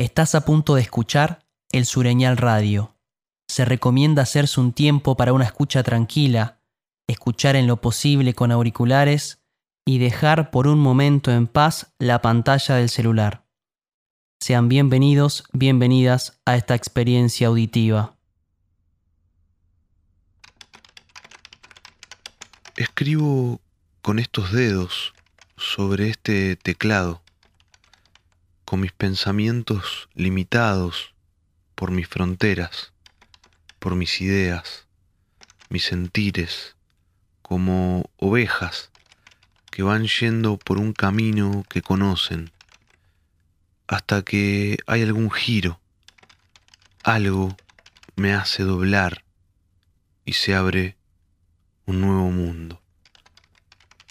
Estás a punto de escuchar el Sureñal Radio. Se recomienda hacerse un tiempo para una escucha tranquila, escuchar en lo posible con auriculares y dejar por un momento en paz la pantalla del celular. Sean bienvenidos, bienvenidas a esta experiencia auditiva. Escribo con estos dedos sobre este teclado, con mis pensamientos limitados por mis fronteras, por mis ideas, mis sentires, como ovejas que van yendo por un camino que conocen, hasta que hay algún giro, algo me hace doblar y se abre un nuevo mundo,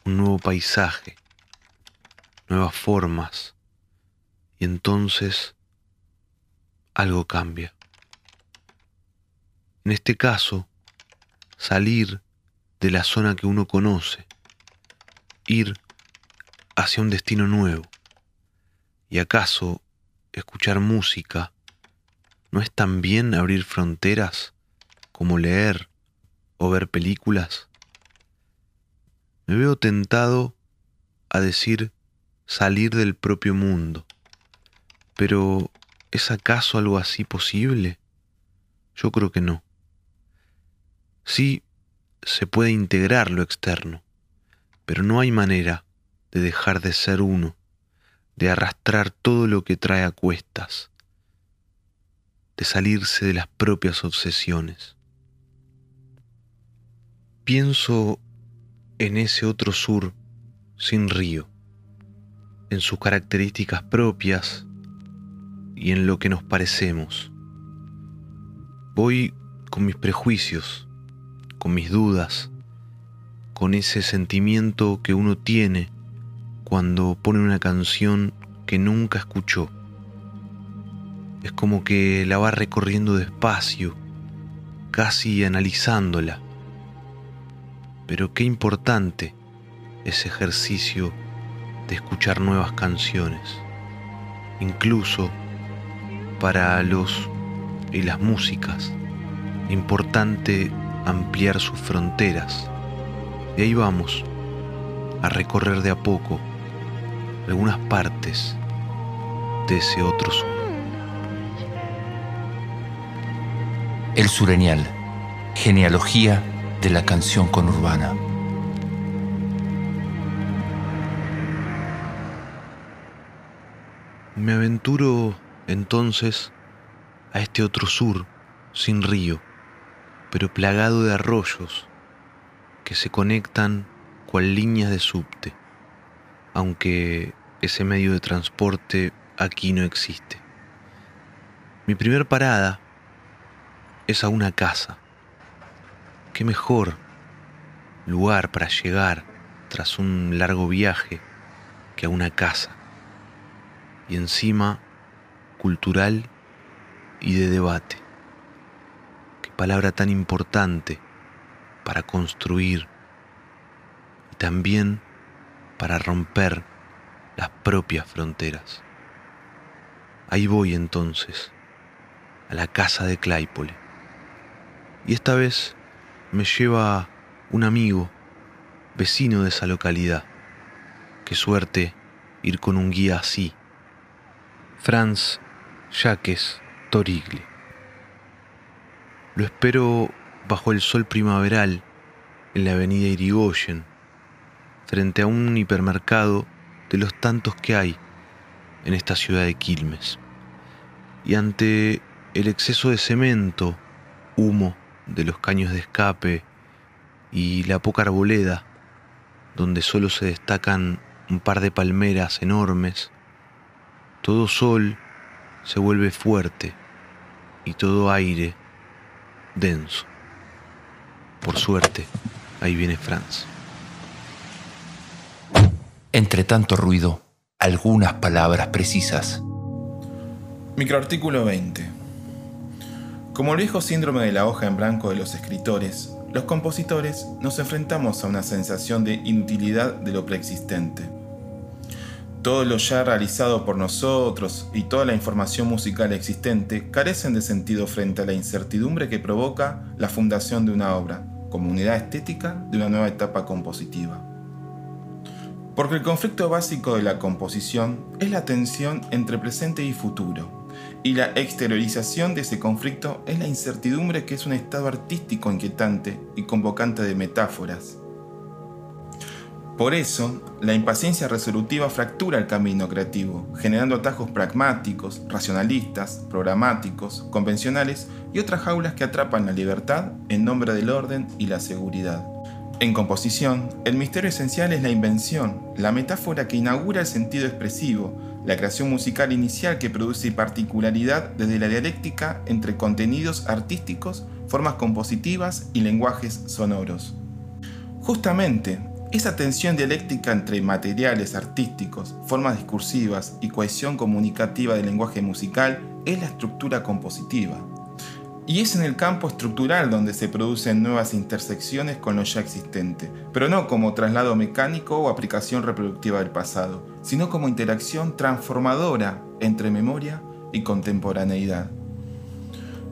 un nuevo paisaje, nuevas formas, y entonces algo cambia. En este caso, salir de la zona que uno conoce, ir hacia un destino nuevo. ¿Y acaso escuchar música no es también abrir fronteras como leer o ver películas? Me veo tentado a decir salir del propio mundo. Pero ¿es acaso algo así posible? Yo creo que no. Sí se puede integrar lo externo, pero no hay manera de dejar de ser uno, de arrastrar todo lo que trae a cuestas, de salirse de las propias obsesiones. Pienso en ese otro sur sin río, en sus características propias y en lo que nos parecemos. Voy con mis prejuicios, con mis dudas, con ese sentimiento que uno tiene cuando pone una canción que nunca escuchó. Es como que la va recorriendo despacio, casi analizándola pero qué importante ese ejercicio de escuchar nuevas canciones, incluso para los y las músicas, importante ampliar sus fronteras. Y ahí vamos, a recorrer de a poco algunas partes de ese otro sur. El Sureñal, genealogía de la canción conurbana. Me aventuro entonces a este otro sur, sin río, pero plagado de arroyos que se conectan cual líneas de subte, aunque ese medio de transporte aquí no existe. Mi primer parada es a una casa qué mejor lugar para llegar tras un largo viaje que a una casa. Y encima cultural y de debate. Qué palabra tan importante para construir y también para romper las propias fronteras. Ahí voy entonces, a la casa de Claypole. Y esta vez me lleva un amigo, vecino de esa localidad. Qué suerte ir con un guía así. Franz Jacques Torigli. Lo espero bajo el sol primaveral en la avenida Irigoyen, frente a un hipermercado de los tantos que hay en esta ciudad de Quilmes. Y ante el exceso de cemento, humo de los caños de escape y la poca arboleda, donde solo se destacan un par de palmeras enormes, todo sol se vuelve fuerte y todo aire denso. Por suerte, ahí viene Franz. Entre tanto ruido, algunas palabras precisas. Microartículo 20. Como el viejo síndrome de la hoja en blanco de los escritores, los compositores nos enfrentamos a una sensación de inutilidad de lo preexistente. Todo lo ya realizado por nosotros y toda la información musical existente carecen de sentido frente a la incertidumbre que provoca la fundación de una obra, como unidad estética de una nueva etapa compositiva. Porque el conflicto básico de la composición es la tensión entre presente y futuro, y la exteriorización de ese conflicto es la incertidumbre que es un estado artístico inquietante y convocante de metáforas, por eso, la impaciencia resolutiva fractura el camino creativo, generando atajos pragmáticos, racionalistas, programáticos, convencionales y otras jaulas que atrapan la libertad en nombre del orden y la seguridad. En composición, el misterio esencial es la invención, la metáfora que inaugura el sentido expresivo, la creación musical inicial que produce particularidad desde la dialéctica entre contenidos artísticos, formas compositivas y lenguajes sonoros. Justamente, esa tensión dialéctica entre materiales artísticos, formas discursivas y cohesión comunicativa del lenguaje musical es la estructura compositiva. Y es en el campo estructural donde se producen nuevas intersecciones con lo ya existente, pero no como traslado mecánico o aplicación reproductiva del pasado, sino como interacción transformadora entre memoria y contemporaneidad.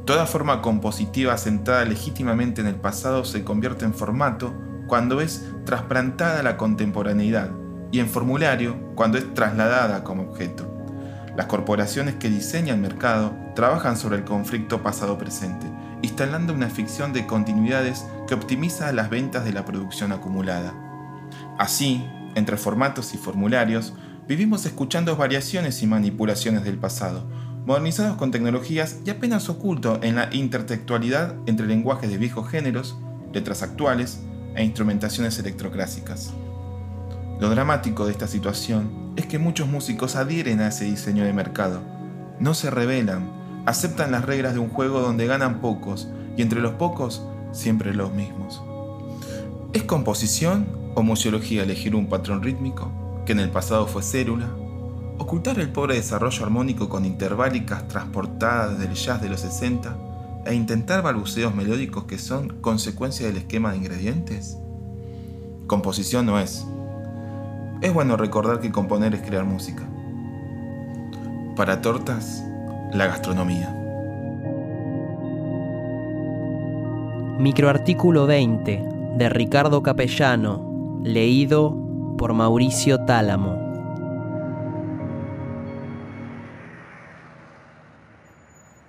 Toda forma compositiva sentada legítimamente en el pasado se convierte en formato cuando es trasplantada a la contemporaneidad y en formulario cuando es trasladada como objeto. Las corporaciones que diseñan el mercado trabajan sobre el conflicto pasado-presente, instalando una ficción de continuidades que optimiza las ventas de la producción acumulada. Así, entre formatos y formularios, vivimos escuchando variaciones y manipulaciones del pasado, modernizados con tecnologías y apenas oculto en la intertextualidad entre lenguajes de viejos géneros, letras actuales, e instrumentaciones electroclásicas. Lo dramático de esta situación es que muchos músicos adhieren a ese diseño de mercado, no se rebelan, aceptan las reglas de un juego donde ganan pocos y entre los pocos siempre los mismos. ¿Es composición o museología elegir un patrón rítmico, que en el pasado fue célula? ¿Ocultar el pobre desarrollo armónico con interválicas transportadas del jazz de los 60 e intentar balbuceos melódicos que son consecuencia del esquema de ingredientes? Composición no es. Es bueno recordar que componer es crear música. Para tortas, la gastronomía. Microartículo 20 de Ricardo Capellano, leído por Mauricio Tálamo.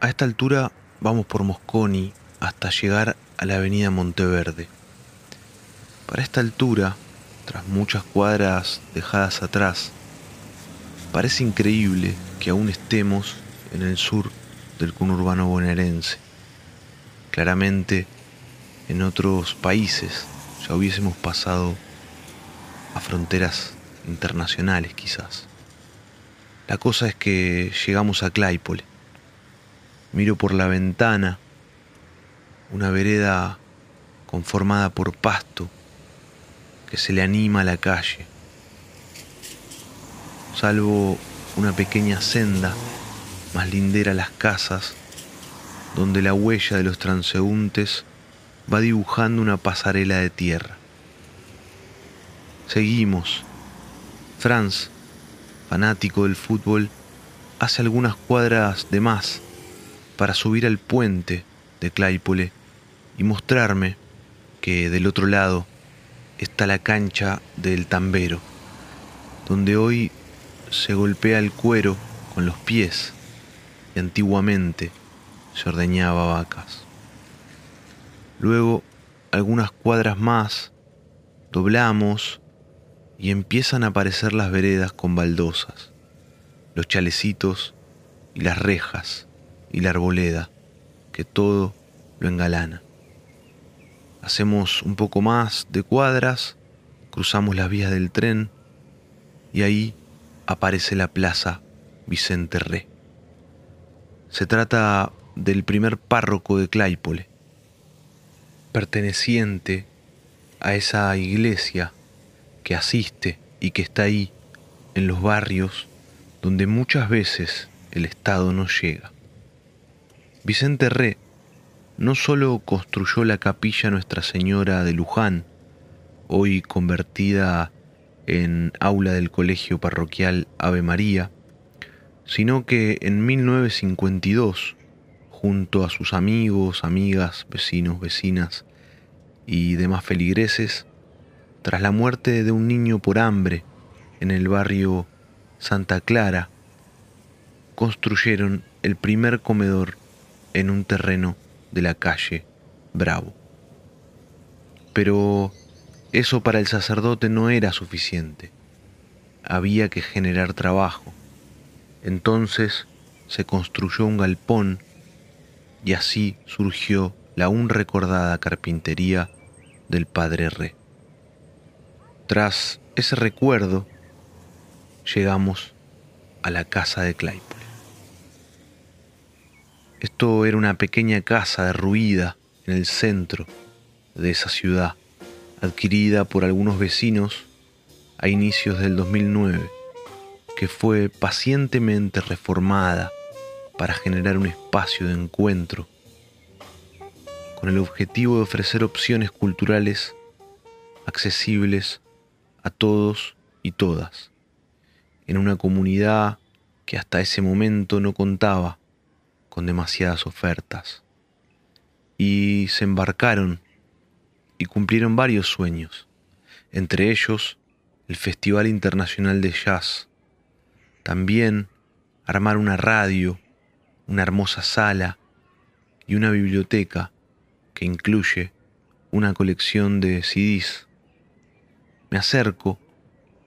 A esta altura Vamos por Mosconi hasta llegar a la avenida Monteverde. Para esta altura, tras muchas cuadras dejadas atrás, parece increíble que aún estemos en el sur del conurbano bonaerense. Claramente, en otros países ya hubiésemos pasado a fronteras internacionales quizás. La cosa es que llegamos a Claypole Miro por la ventana una vereda conformada por pasto que se le anima a la calle. Salvo una pequeña senda más lindera a las casas, donde la huella de los transeúntes va dibujando una pasarela de tierra. Seguimos. Franz, fanático del fútbol, hace algunas cuadras de más para subir al puente de Claypole y mostrarme que del otro lado está la cancha del tambero, donde hoy se golpea el cuero con los pies y antiguamente se ordeñaba vacas. Luego, algunas cuadras más, doblamos y empiezan a aparecer las veredas con baldosas, los chalecitos y las rejas y la arboleda, que todo lo engalana. Hacemos un poco más de cuadras, cruzamos las vías del tren y ahí aparece la plaza Vicente Re. Se trata del primer párroco de Claypole, perteneciente a esa iglesia que asiste y que está ahí en los barrios donde muchas veces el Estado no llega. Vicente Re no solo construyó la capilla Nuestra Señora de Luján, hoy convertida en aula del colegio parroquial Ave María, sino que en 1952, junto a sus amigos, amigas, vecinos, vecinas y demás feligreses, tras la muerte de un niño por hambre en el barrio Santa Clara, construyeron el primer comedor en un terreno de la calle Bravo. Pero eso para el sacerdote no era suficiente. Había que generar trabajo. Entonces se construyó un galpón y así surgió la aún recordada carpintería del Padre Re. Tras ese recuerdo, llegamos a la casa de Claypole. Esto era una pequeña casa derruida en el centro de esa ciudad, adquirida por algunos vecinos a inicios del 2009, que fue pacientemente reformada para generar un espacio de encuentro con el objetivo de ofrecer opciones culturales accesibles a todos y todas, en una comunidad que hasta ese momento no contaba con demasiadas ofertas. Y se embarcaron y cumplieron varios sueños, entre ellos el Festival Internacional de Jazz, también armar una radio, una hermosa sala y una biblioteca que incluye una colección de CDs. Me acerco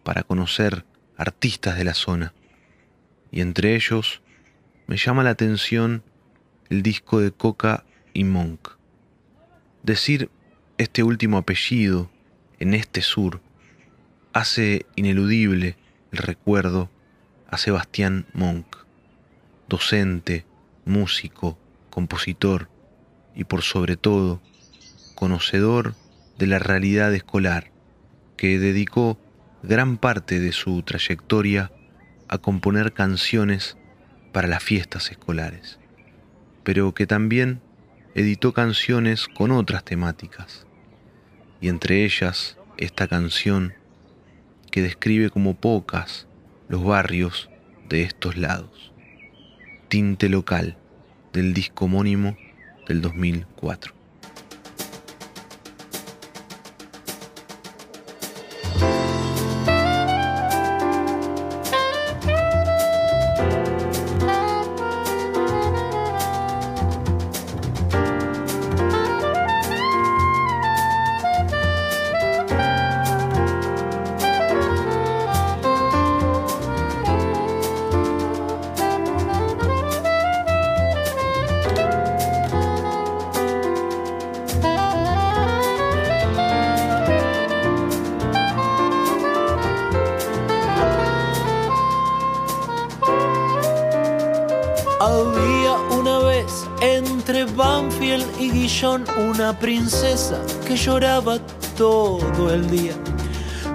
para conocer artistas de la zona y entre ellos me llama la atención el disco de Coca y Monk. Decir este último apellido en este sur hace ineludible el recuerdo a Sebastián Monk, docente, músico, compositor y por sobre todo conocedor de la realidad escolar, que dedicó gran parte de su trayectoria a componer canciones para las fiestas escolares, pero que también editó canciones con otras temáticas, y entre ellas esta canción que describe como pocas los barrios de estos lados. Tinte local del disco homónimo del 2004. Una princesa que lloraba todo el día.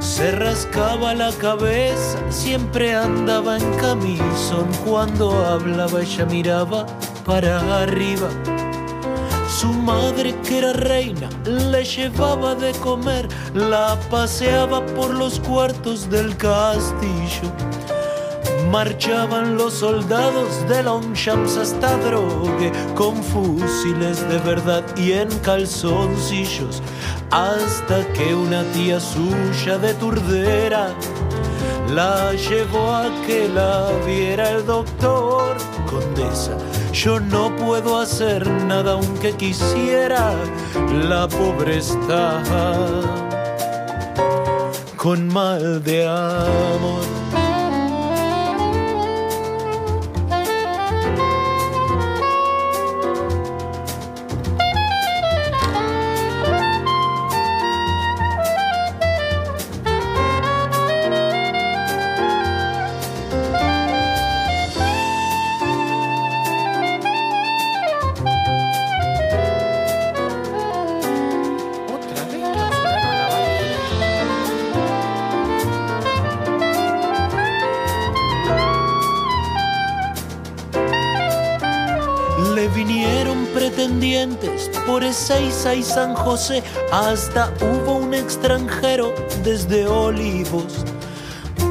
Se rascaba la cabeza, siempre andaba en camisón. Cuando hablaba ella miraba para arriba. Su madre, que era reina, le llevaba de comer, la paseaba por los cuartos del castillo marchaban los soldados de Longchamps hasta Drogue con fusiles de verdad y en calzoncillos hasta que una tía suya de Turdera la llevó a que la viera el doctor. Condesa yo no puedo hacer nada aunque quisiera la pobre está con mal de amor por Ezeiza y San José, hasta hubo un extranjero desde Olivos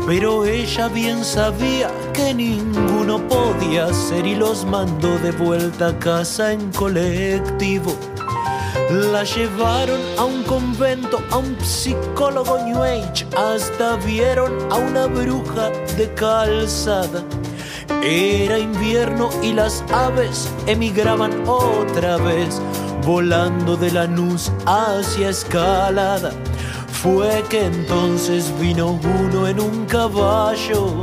pero ella bien sabía que ninguno podía ser y los mandó de vuelta a casa en colectivo. La llevaron a un convento, a un psicólogo New Age, hasta vieron a una bruja de calzada. Era invierno y las aves emigraban otra vez, volando de la Lanús hacia Escalada. Fue que entonces vino uno en un caballo,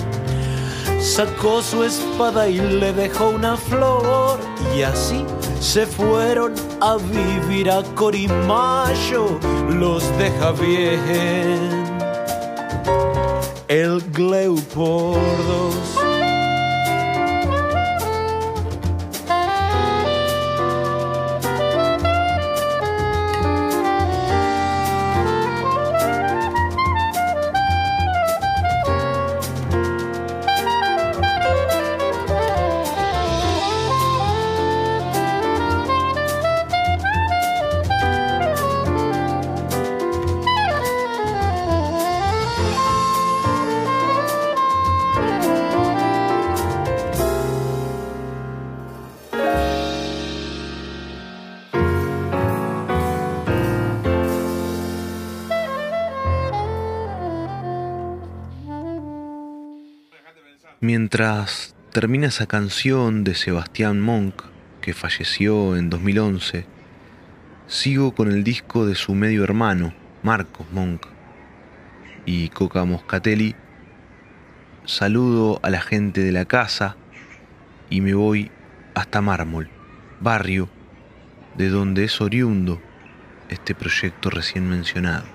sacó su espada y le dejó una flor y así se fueron a vivir a Corimayo, los deja bien el Gleu Mientras termina esa canción de Sebastián Monk, que falleció en 2011, sigo con el disco de su medio hermano, Marcos Monk, y Coca Moscatelli. Saludo a la gente de la casa y me voy hasta Mármol, barrio de donde es oriundo este proyecto recién mencionado.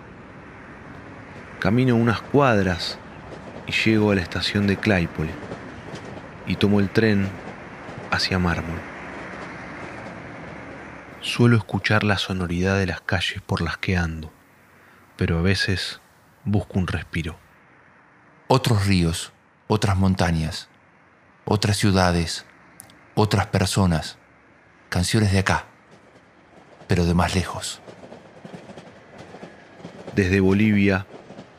Camino unas cuadras y llego a la estación de Claypole y tomo el tren hacia Mármol. Suelo escuchar la sonoridad de las calles por las que ando, pero a veces busco un respiro. Otros ríos, otras montañas, otras ciudades, otras personas, canciones de acá, pero de más lejos. Desde Bolivia,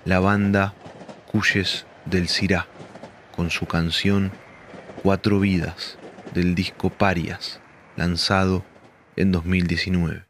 la banda Cuyes del Cirá, con su canción Cuatro Vidas del disco Parias, lanzado en 2019.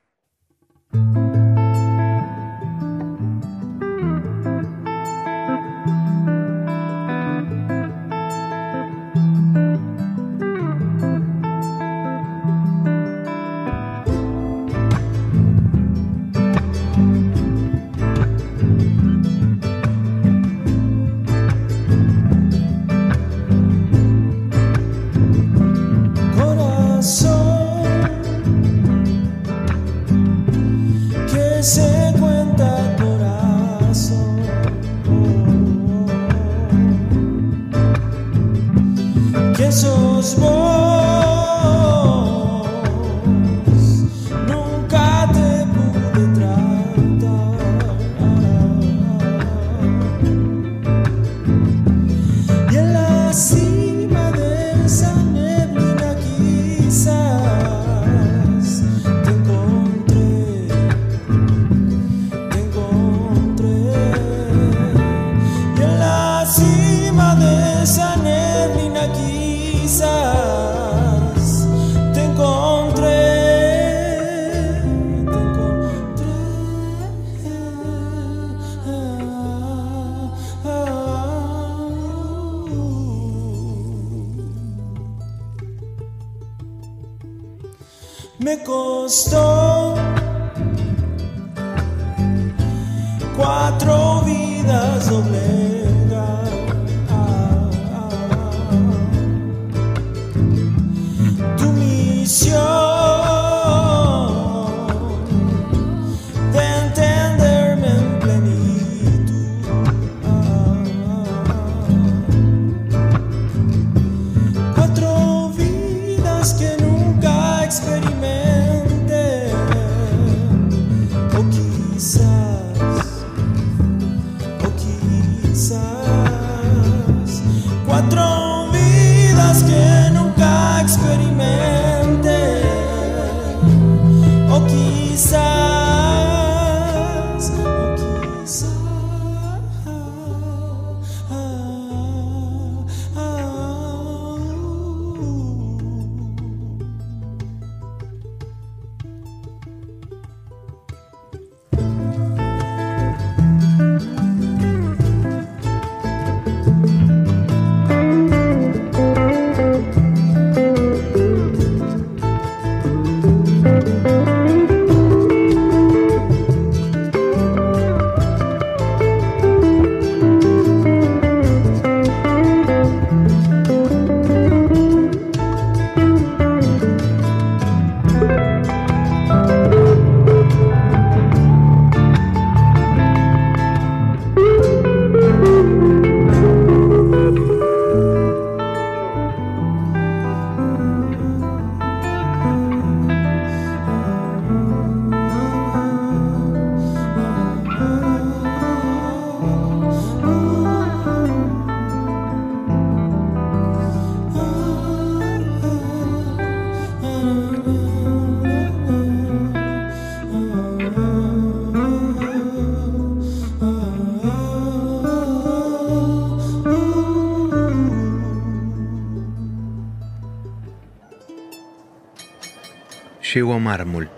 Llego a Mármol,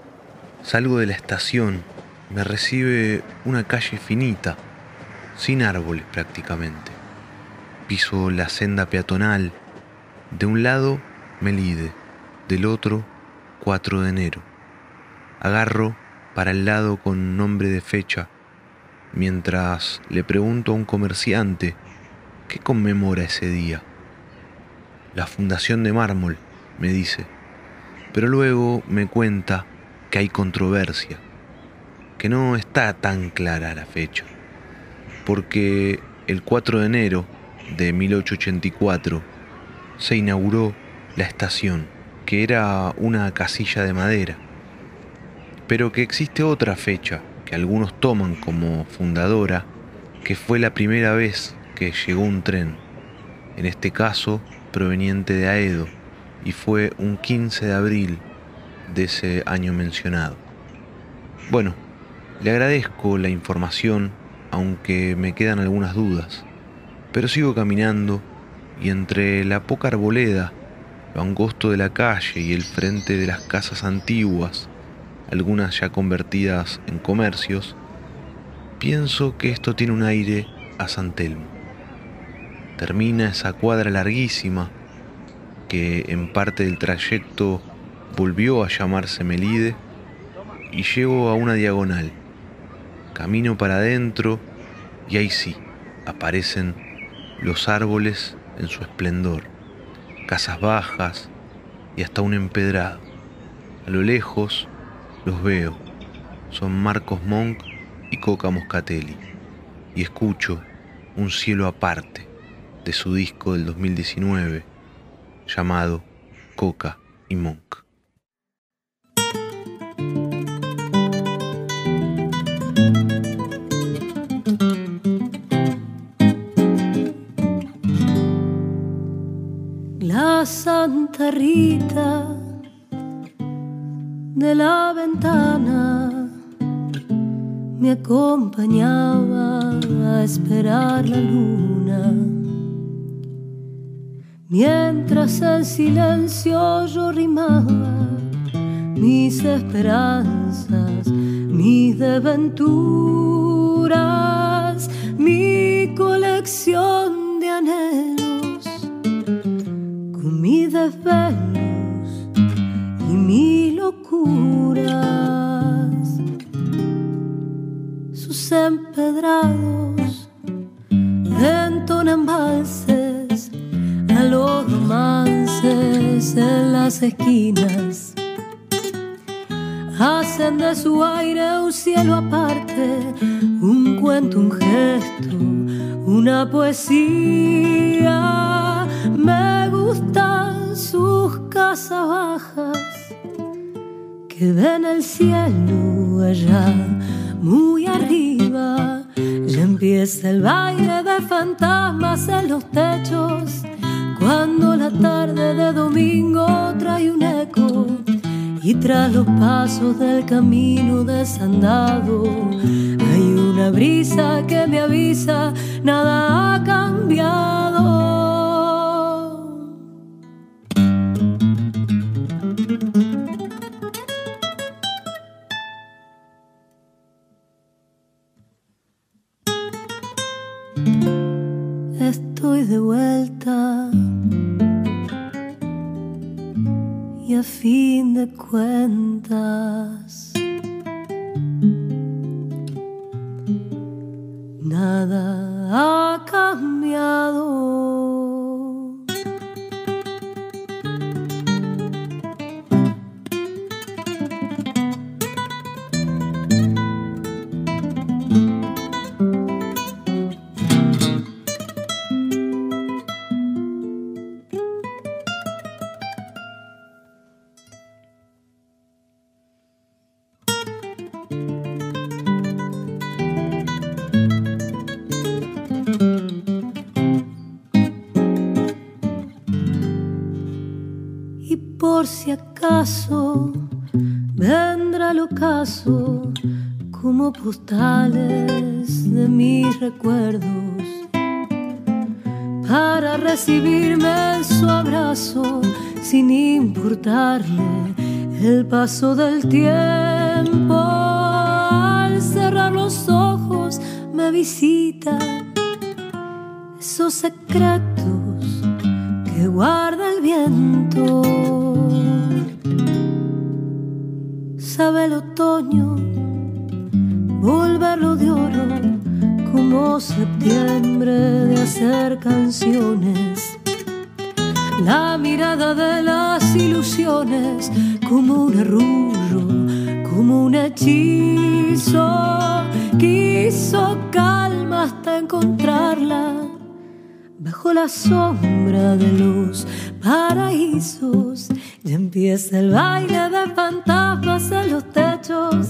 salgo de la estación, me recibe una calle finita, sin árboles prácticamente. Piso la senda peatonal, de un lado Melide, del otro 4 de enero. Agarro para el lado con nombre de fecha, mientras le pregunto a un comerciante qué conmemora ese día. La Fundación de Mármol, me dice, pero luego me cuenta que hay controversia, que no está tan clara la fecha, porque el 4 de enero de 1884 se inauguró la estación, que era una casilla de madera, pero que existe otra fecha que algunos toman como fundadora, que fue la primera vez que llegó un tren, en este caso proveniente de Aedo, y fue un 15 de abril de ese año mencionado. Bueno, le agradezco la información, aunque me quedan algunas dudas, pero sigo caminando y entre la poca arboleda, lo angosto de la calle y el frente de las casas antiguas, algunas ya convertidas en comercios, pienso que esto tiene un aire a San Telmo. Termina esa cuadra larguísima que en parte del trayecto volvió a llamarse Melide y llego a una diagonal. Camino para adentro y ahí sí, aparecen los árboles en su esplendor, casas bajas y hasta un empedrado. A lo lejos los veo, son Marcos Monk y Coca Moscatelli, y escucho un cielo aparte de su disco del 2019 llamado Coca y Monk. La Santa Rita de la ventana me acompañaba a esperar la luna. Mientras en silencio yo rimaba mis esperanzas, mis desventuras, mi colección de anhelos, con mis desvelos y mis locuras, sus empedrados entonan valses los romances en las esquinas. Hacen de su aire un cielo aparte, un cuento, un gesto, una poesía. Me gustan sus casas bajas que ven el cielo allá, muy arriba. Ya empieza el baile de fantasmas en los techos, cuando la tarde de domingo trae un eco. Y tras los pasos del camino desandado, hay una brisa que me avisa, nada ha cambiado. Estoy de vuelta y a fin de cuentas nada ha cambiado. Por si acaso vendrá el ocaso como postales de mis recuerdos para recibirme en su abrazo sin importarle El paso del tiempo al cerrar los ojos me visita esos secretos que guarda el viento. El otoño volverlo de oro como septiembre de hacer canciones. La mirada de las ilusiones como un arrullo, como un hechizo. Quiso calma hasta encontrarla bajo la sombra de los paraísos. Y empieza el baile de fantasmas en los techos.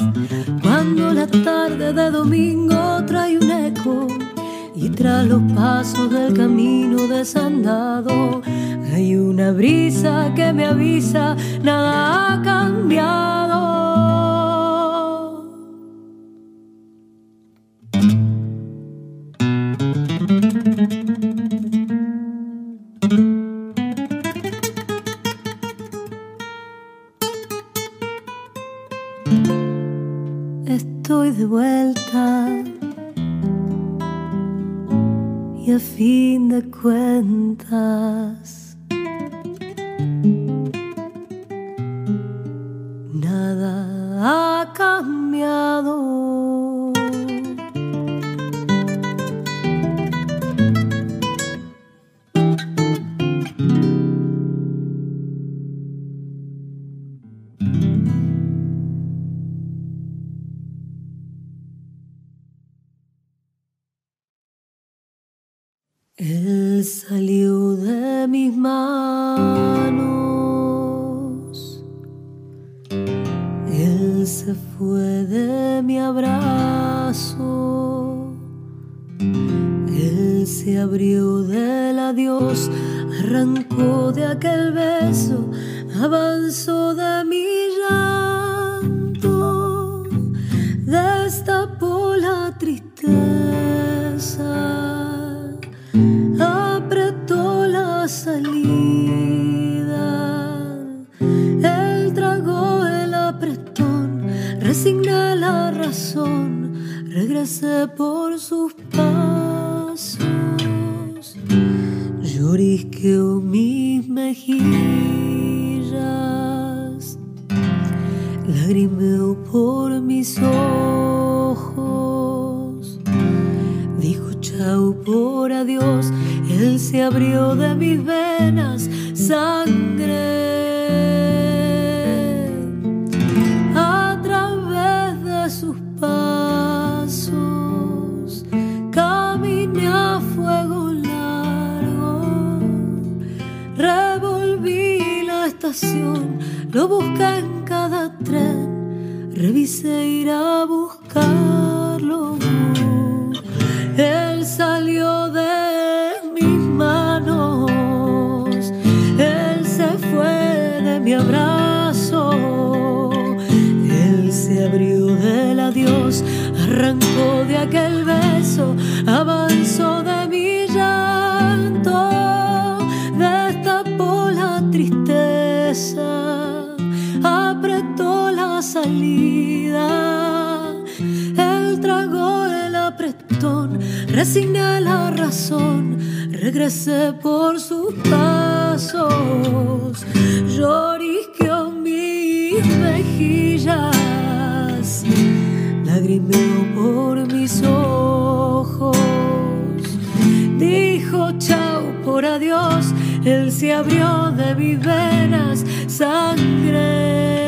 Cuando la tarde de domingo trae un eco. Y tras los pasos del camino desandado hay una brisa que me avisa, nada ha cambiado. Estoy de vuelta y a fin de cuentas nada ha cambiado. Él lo busqué en cada tren, revisé ir resigné la razón, regresé por sus pasos, llorisqueó mis mejillas, lagrimeó por mis ojos, dijo chau por adiós, él se abrió de mis venas sangre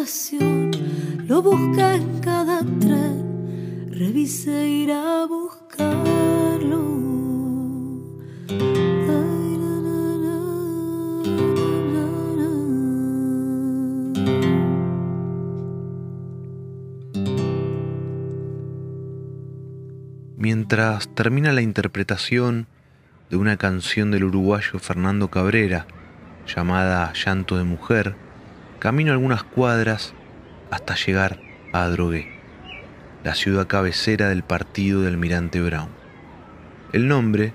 lo busqué en cada tren, revisé ir a buscarlo. Mientras termina la interpretación de una canción del uruguayo Fernando Cabrera llamada Llanto de Mujer, camino algunas cuadras hasta llegar a Adrogué, la ciudad cabecera del partido del almirante Brown. El nombre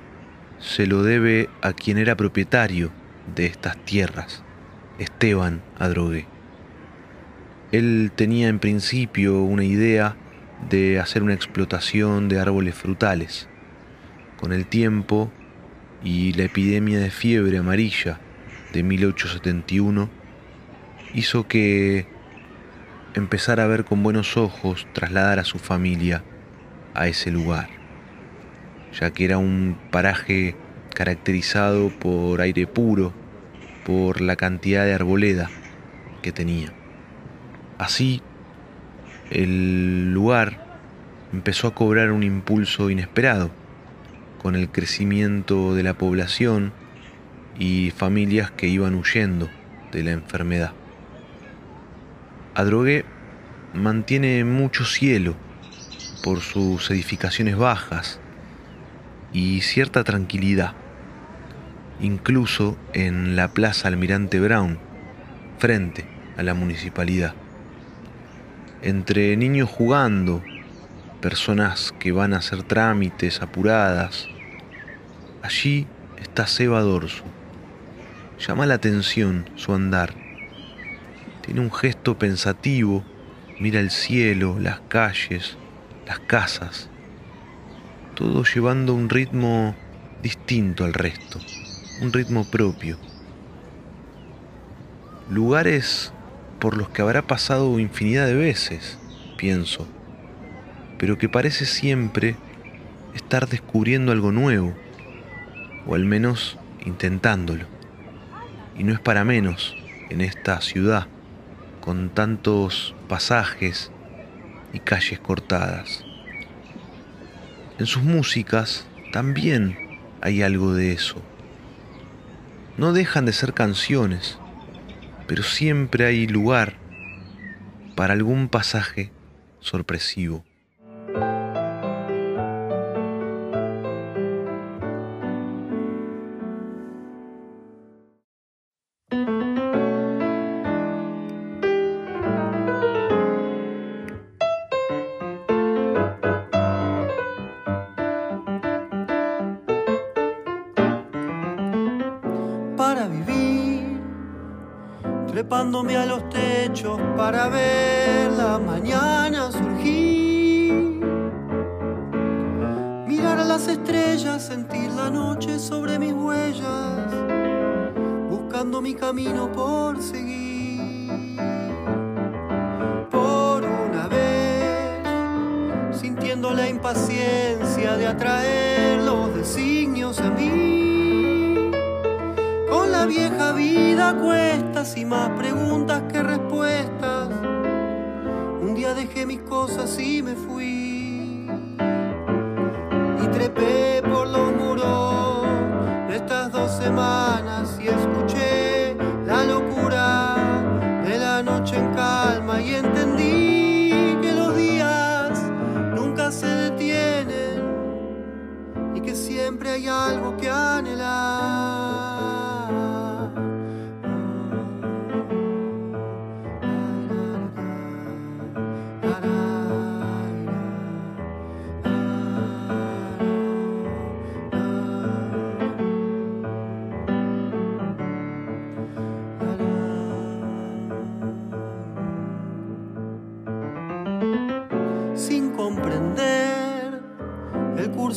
se lo debe a quien era propietario de estas tierras, Esteban Adrogué. Él tenía en principio una idea de hacer una explotación de árboles frutales. Con el tiempo y la epidemia de fiebre amarilla de 1871 hizo que empezara a ver con buenos ojos trasladar a su familia a ese lugar, ya que era un paraje caracterizado por aire puro, por la cantidad de arboleda que tenía. Así, el lugar empezó a cobrar un impulso inesperado con el crecimiento de la población y familias que iban huyendo de la enfermedad. Adrogué mantiene mucho cielo por sus edificaciones bajas y cierta tranquilidad, incluso en la Plaza Almirante Brown, frente a la municipalidad. Entre niños jugando, personas que van a hacer trámites apuradas, allí está Seba Dorso. Llama la atención su andar tiene un gesto pensativo, mira el cielo, las calles, las casas, todo llevando un ritmo distinto al resto, un ritmo propio. Lugares por los que habrá pasado infinidad de veces, pienso, pero que parece siempre estar descubriendo algo nuevo, o al menos intentándolo. Y no es para menos en esta ciudad con tantos pasajes y calles cortadas. En sus músicas también hay algo de eso. No dejan de ser canciones, pero siempre hay lugar para algún pasaje sorpresivo. Sentir la noche sobre mis huellas, buscando mi camino por seguir. Por una vez, sintiendo la impaciencia de atraer los designios a mí la vieja vida cuestas y más preguntas que respuestas. Un día dejé mis cosas y me fui. Algo que anhelar.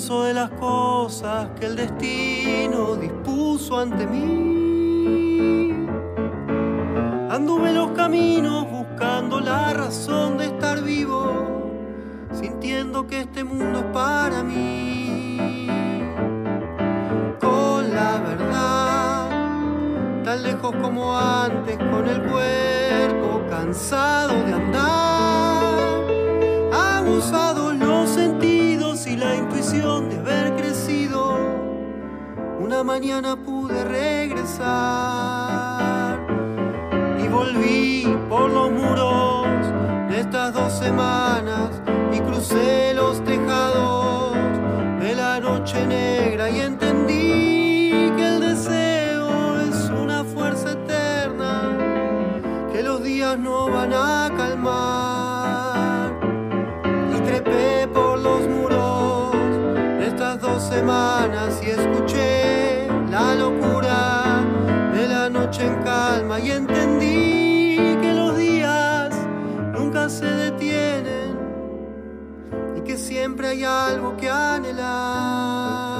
de las cosas que el destino dispuso ante mí. Anduve los caminos buscando la razón de estar vivo, sintiendo que este mundo es para mí. Con la verdad, tan lejos como antes, con el cuerpo cansado de andar, abusado de haber crecido, una mañana pude regresar y volví por los muros de estas dos semanas y crucé los tejados de la noche negra y entendí y entendí que los días nunca se detienen y que siempre hay algo que anhelar.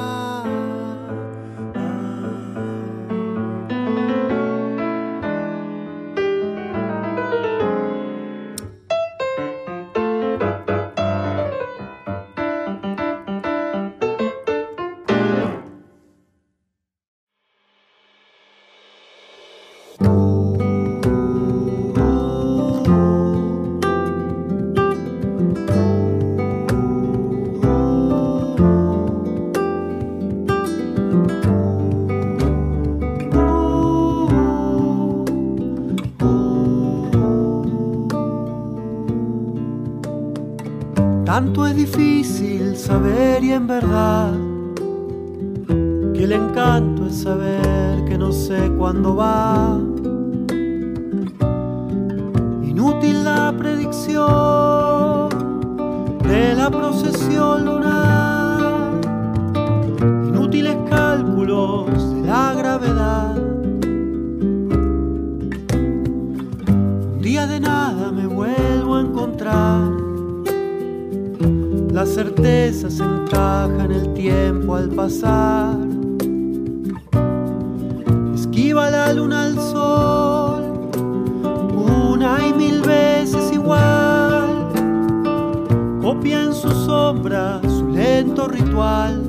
Difícil saber y en verdad que el encanto es saber que no sé cuándo va. Inútil la predicción de la procesión lunar. Inútiles cálculos de la gravedad. Un día de nada me vuelvo a encontrar. La certeza se encaja en el tiempo al pasar. Esquiva la luna al sol, una y mil veces igual. Copia en su sombra su lento ritual.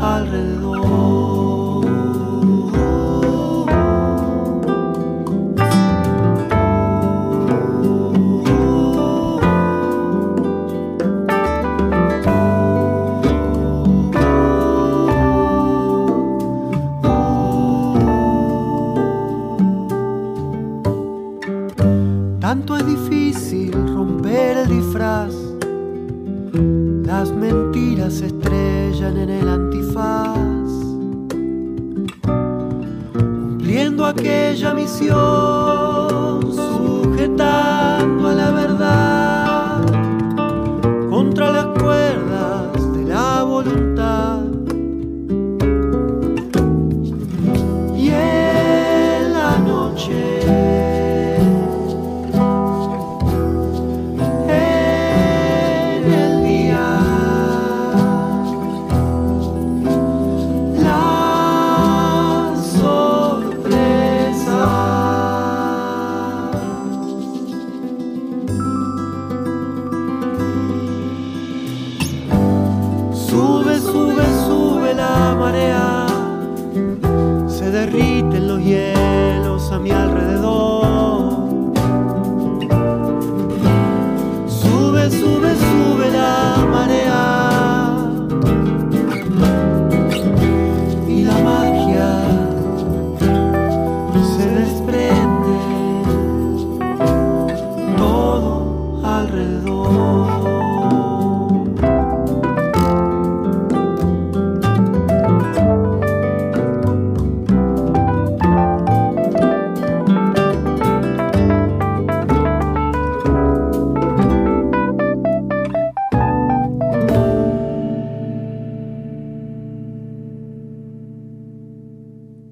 Alrededor.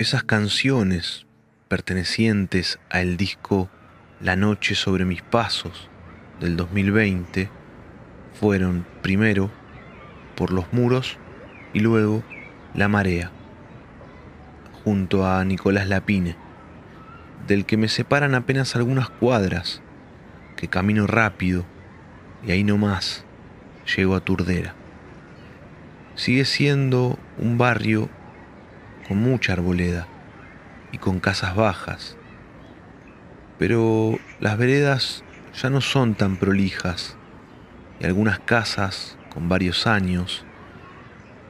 Esas canciones pertenecientes al disco La noche sobre mis pasos del 2020 fueron primero por los muros y luego La marea, junto a Nicolás Lapine, del que me separan apenas algunas cuadras, que camino rápido y ahí nomás llego a Turdera. Sigue siendo un barrio con mucha arboleda y con casas bajas, Pero las veredas ya no son tan prolijas y algunas casas con varios años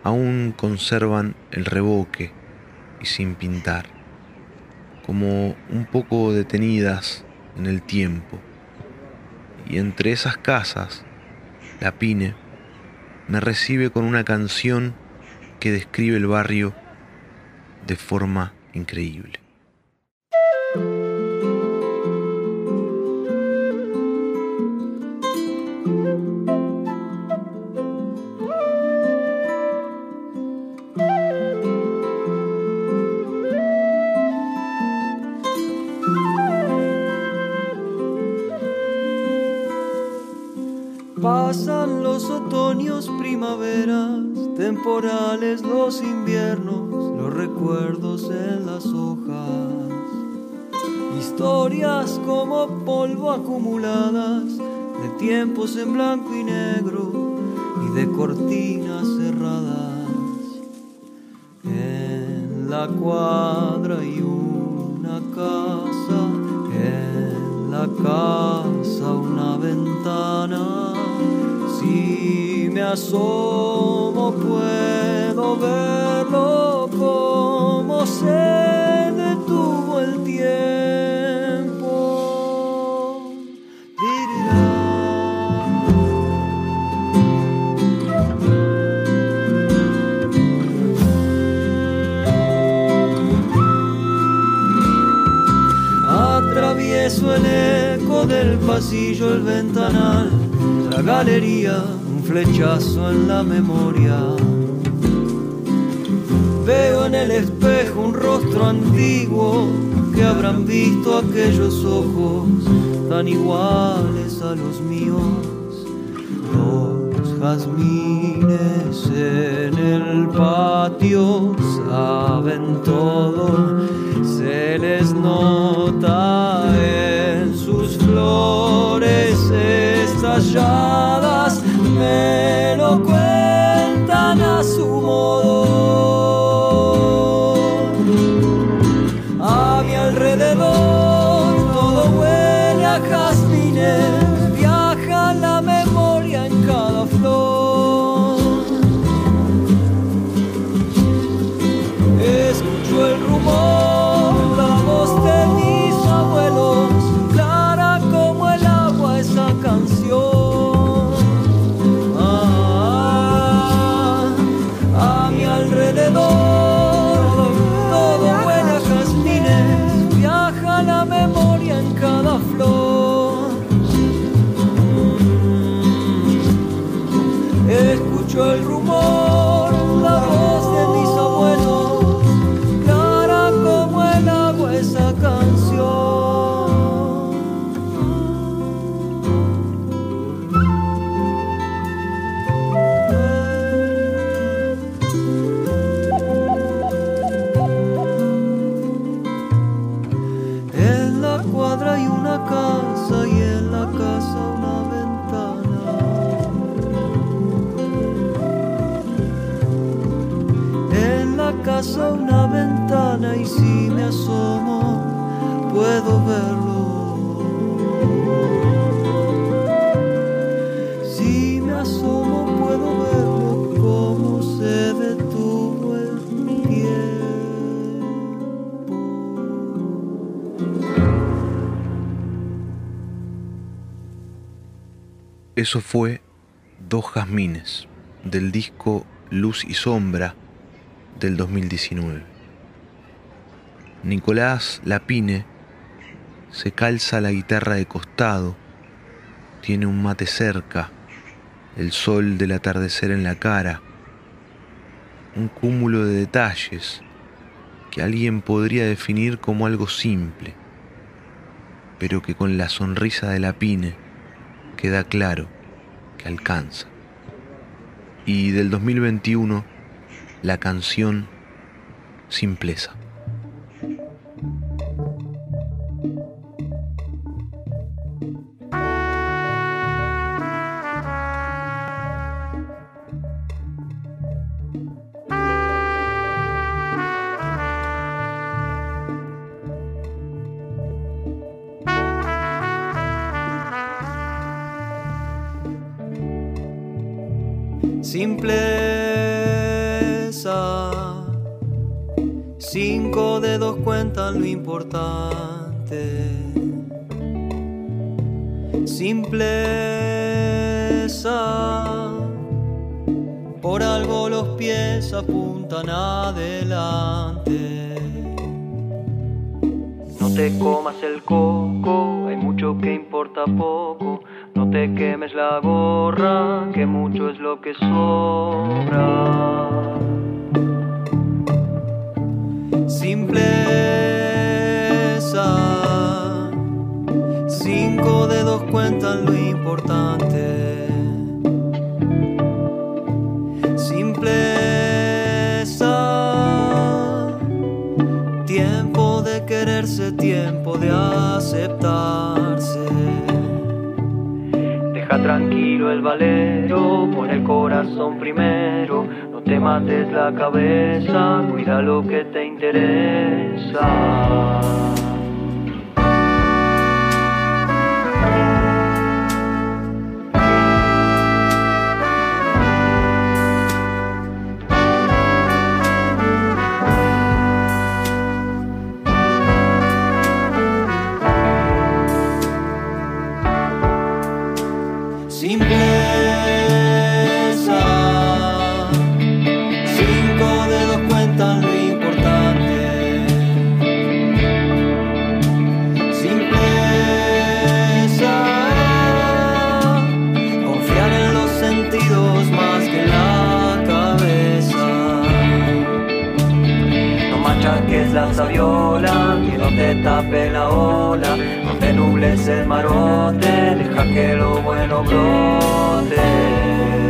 aún conservan el revoque y sin pintar, como un poco detenidas en el tiempo. Y entre esas casas, la Pine me recibe con una canción que describe el barrio de forma increíble. Pasan los otoños, primaveras, temporales los inviernos, recuerdos en las hojas. Historias como polvo acumuladas de tiempos en blanco y negro y de cortinas cerradas. En la cuadra hay una casa, en la casa una ventana. Si me asomo puedo verlo jazmines en el patio saben todo, se les nota en sus flores estalladas, me lo Eso fue Dos Jazmines, del disco Luz y Sombra del 2019. Nicolás Lapine se calza la guitarra de costado, tiene un mate cerca, el sol del atardecer en la cara, un cúmulo de detalles que alguien podría definir como algo simple, pero que con la sonrisa de Lapine queda claro que alcanza. Y del 2021, la canción Simpleza. Lo importante. Simpleza. Por algo los pies apuntan adelante. No te comas el coco, hay mucho que importa poco. No te quemes la gorra, que mucho es lo que sobra. Cinco dedos cuentan lo importante. Simpleza. Tiempo de quererse, tiempo de aceptarse. Deja tranquilo el valero, pon el corazón primero. No te mates la cabeza, cuida lo que te interesa. Machaques la sabiola, que no te tape la ola. No te nubles el marote, deja que lo bueno brote.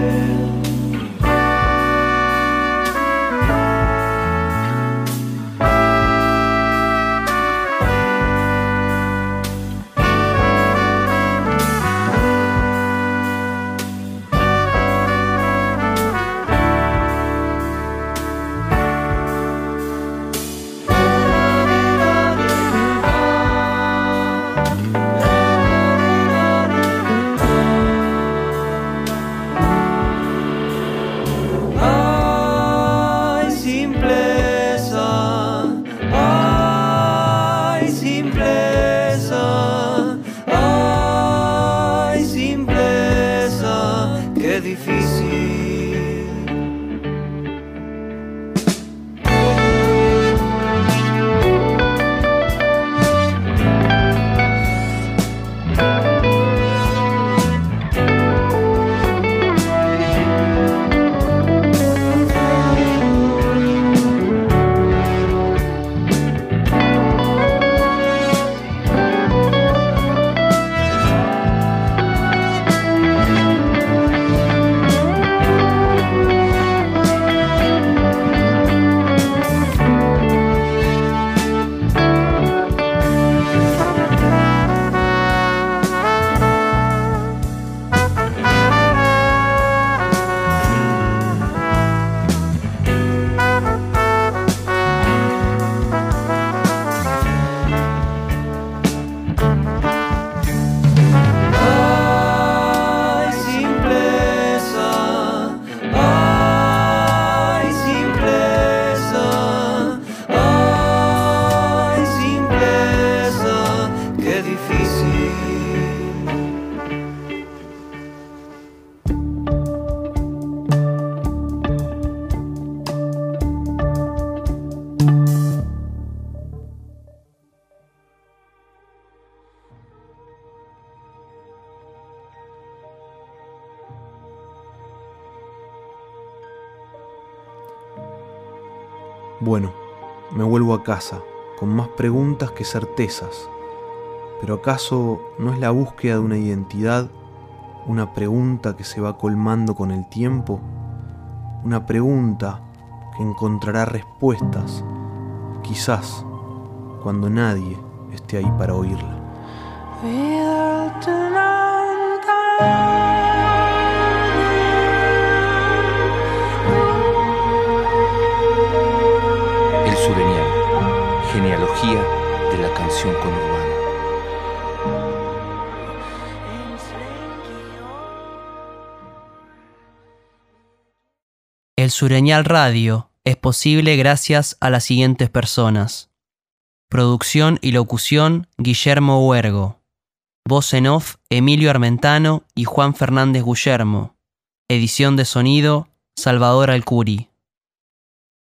Casa, con más preguntas que certezas. Pero ¿acaso no es la búsqueda de una identidad una pregunta que se va colmando con el tiempo? Una pregunta que encontrará respuestas, quizás cuando nadie esté ahí para oírla. De la canción conurbana. El Sureñal Radio es posible gracias a las siguientes personas. Producción y locución Guillermo Huergo. Voz en off Emilio Armentano y Juan Fernández Guillermo. Edición de sonido Salvador Alcuri.